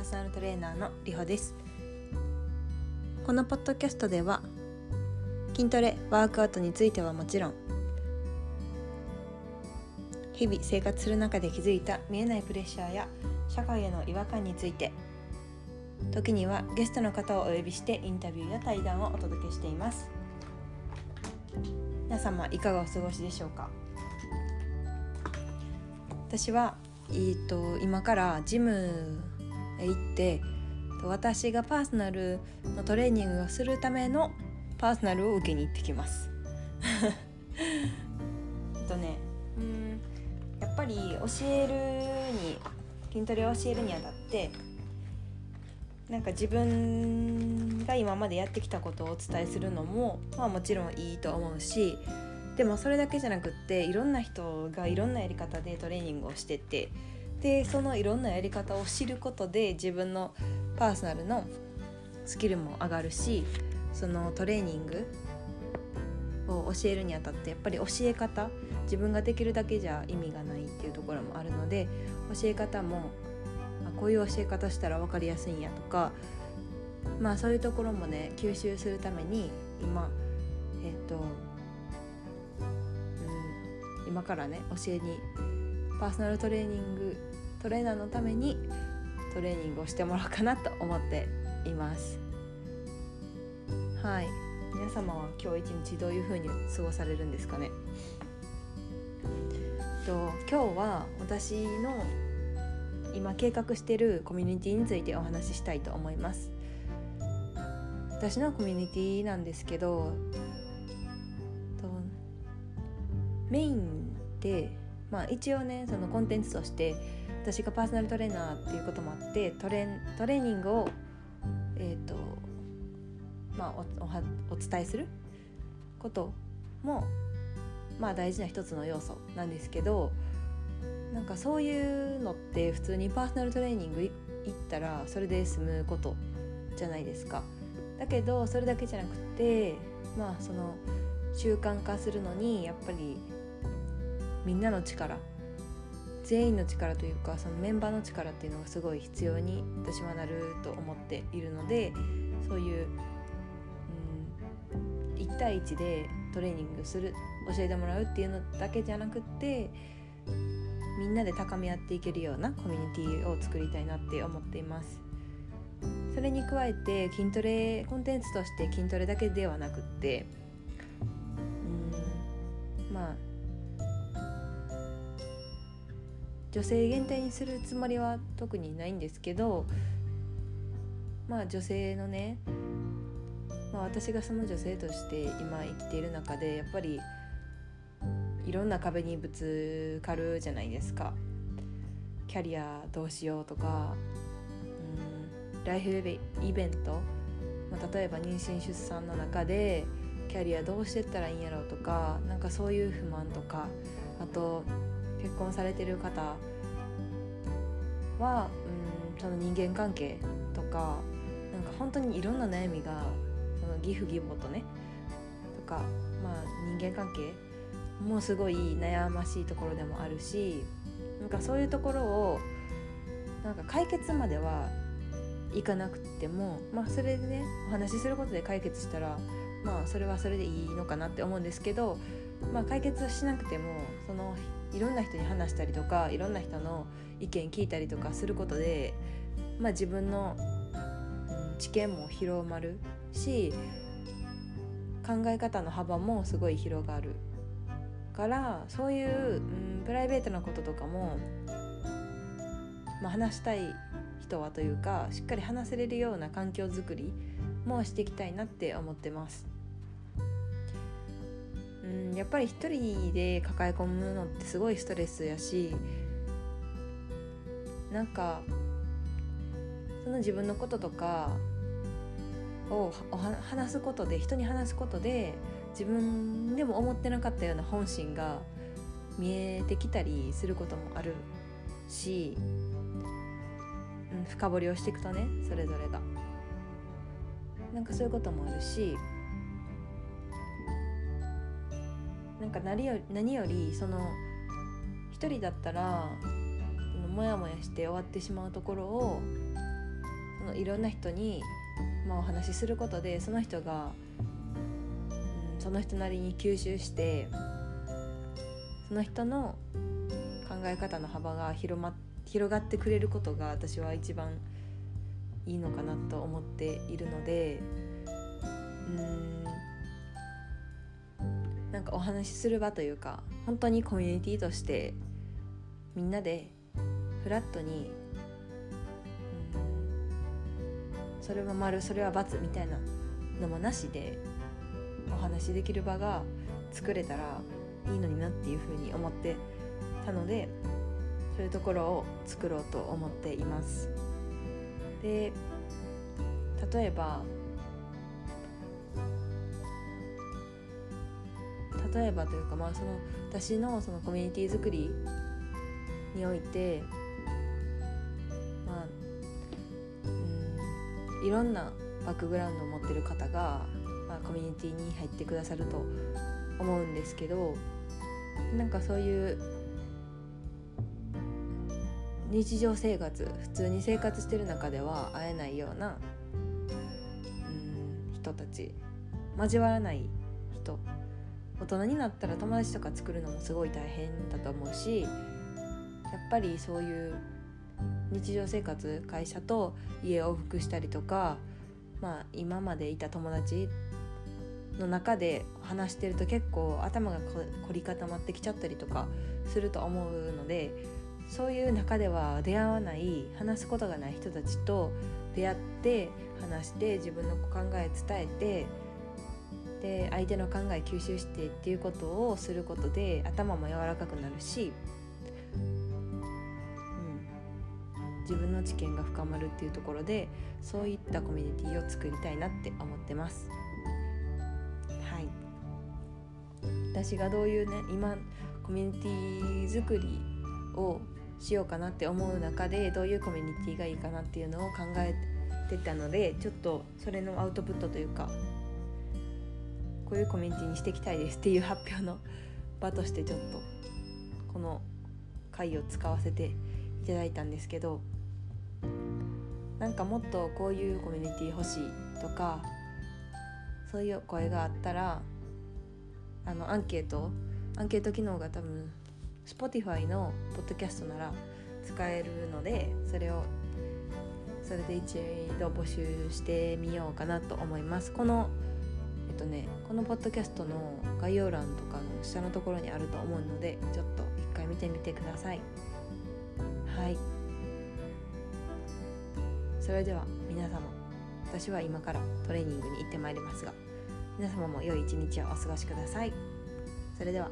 ーソナルトレーナーのりほです。このポッドキャストでは筋トレワークアウトについてはもちろん日々生活する中で気づいた見えないプレッシャーや社会への違和感について時にはゲストの方をお呼びしてインタビューや対談をお届けしています。皆様いかがお過ごしでしょうか？私は、えーと、今からジム行って私がパーソナルのトレーニングをするためのパーソナルを受けに行ってきます。えっとねうんやっぱり教えるに筋トレを教えるにあたってなんか自分が今までやってきたことをお伝えするのも、まあ、もちろんいいと思うしでもそれだけじゃなくっていろんな人がいろんなやり方でトレーニングをしててでそのいろんなやり方を知ることで自分のパーソナルのスキルも上がるしそのトレーニングを教えるにあたってやっぱり教え方自分ができるだけじゃ意味がないっていうところもあるので教え方もあこういう教え方したら分かりやすいんやとかまあそういうところもね吸収するために今えっ、ー、と、うん、今からね教えにパーソナルトレーニングトレーナーのためにトレーニングをしてもらおうかなと思っています。はい。皆様は今日一日どういう風に過ごされるんですかね？と今日は私の今計画しているコミュニティについてお話ししたいと思います。私のコミュニティなんですけどメインで、まあ、一応ねそのコンテンツとして私がパーソナルトレーナーっていうこともあってトレトレーニングを、えーとまあ、おおお伝えすることも、まあ、大事な一つの要素なんですけどなんかそういうのって普通にパーソナルトレーニング行ったらそれで済むことじゃないですか。だけどそれだけじゃなくてまあその習慣化するのにやっぱりみんなの力全員の力というかそのメンバーの力っていうのがすごい必要に私はなると思っているのでそういう、うん、1対1でトレーニングする教えてもらうっていうのだけじゃなくってみんなで高め合っていけるようなコミュニティを作りたいなって思っています。それに加えて筋トレコンテンツとして筋トレだけではなくって女性限定にするつもりは特にないんですけどまあ女性のね、まあ、私がその女性として今生きている中でやっぱりいろんな壁にぶつかるじゃないですか。キャリアどうしようとかうんライフイベント、まあ、例えば妊娠出産の中でキャリアどうしてったらいいんやろうとかなんかそういう不満とかあと結婚されてる方はうんその人間関係とかなんか本当にいろんな悩みがその義父義母とねとかまあ人間関係もすごい悩ましいところでもあるしなんかそういうところをなんか解決まではいかなくてもまあそれでねお話しすることで解決したらまあそれはそれでいいのかなって思うんですけど、まあ、解決しなくてもそのいろんな人に話したりとかいろんな人の意見聞いたりとかすることで、まあ、自分の、知見も広まるし考え方の幅もすごい広がるからそういう、うん、プライベートなこととかも、まあ、話したい人はというかしっかり話せれるような環境づくりもしていきたいなって思ってます。うん、やっぱり一人で抱え込むのってすごいストレスやしなんかその自分のこととかを話すことで人に話すことで自分でも思ってなかったような本心が見えてきたりすることもあるし、うん、深掘りをしていくとねそれぞれが。なんかそういうこともあるし。なんか何より何よりその一人だったらモヤモヤして終わってしまうところをそのいろんな人に、まあ、お話しすることでその人が、うん、その人なりに吸収してその人の考え方の幅が広,、ま、広がってくれることが私は一番いいのかなと思っているのでうんなんかお話しする場というか本当にコミュニティとしてみんなでフラットに、うん、それは丸それは×みたいなのもなしでお話しできる場が作れたらいいのになっていうふうに思ってたのでそういうところを作ろうと思っています。で例えば例えばというかまあその私のそのコミュニティ作りにおいてまあうんいろんなバックグラウンドを持ってる方が、まあ、コミュニティに入ってくださると思うんですけどなんかそういう日常生活普通に生活してる中では会えないようなうん人たち交わらない人大人になったら友達とか作るのもすごい大変だと思うしやっぱりそういう日常生活会社と家を往復したりとか、まあ、今までいた友達の中で話してると結構頭が凝り固まってきちゃったりとかすると思うのでそういう中では出会わない話すことがない人たちと出会って話して自分の考え伝えてで相手の考え吸収してっていうことをすることで頭も柔らかくなるし、うん、自分の知見が深まるっていうところでそういったコミュニティを作りたいなって思ってます。はい私がどういうね今コミュニティ作りをしようかなって思う中でどういうコミュニティがいいかなっていうのを考えてたのでちょっとそれのアウトプットというかこういうコミュニティにしていきたいですっていう発表の場としてちょっとこの回を使わせていただいたんですけどなんかもっとこういうコミュニティ欲しいとかそういう声があったらあのアンケートアンケート機能が多分 Spotify のポッドキャストなら使えるのでそれをそれで一度募集してみようかなと思います。このとねこのポッドキャストの概要欄とかの下のところにあると思うのでちょっと一回見てみてください。はい。それでは皆様私は今からトレーニングに行ってまいりますが皆様も良い一日をお過ごしください。それでは。